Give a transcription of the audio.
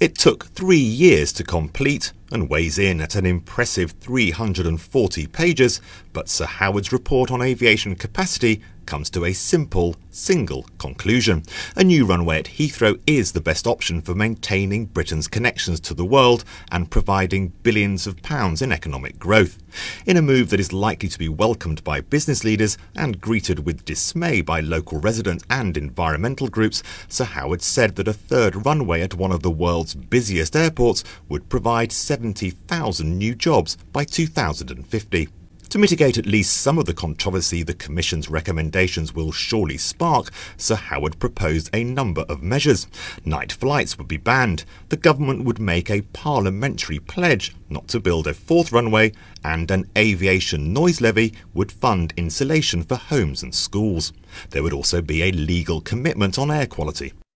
It took three years to complete and weighs in at an impressive 340 pages, but Sir Howard's report on aviation capacity comes to a simple, single conclusion. A new runway at Heathrow is the best option for maintaining Britain's connections to the world and providing billions of pounds in economic growth. In a move that is likely to be welcomed by business leaders and greeted with dismay by local residents and environmental groups, Sir Howard said that a third runway at one of the world's busiest airports would provide 70,000 new jobs by 2050. To mitigate at least some of the controversy the Commission's recommendations will surely spark, Sir Howard proposed a number of measures. Night flights would be banned, the government would make a parliamentary pledge not to build a fourth runway, and an aviation noise levy would fund insulation for homes and schools. There would also be a legal commitment on air quality.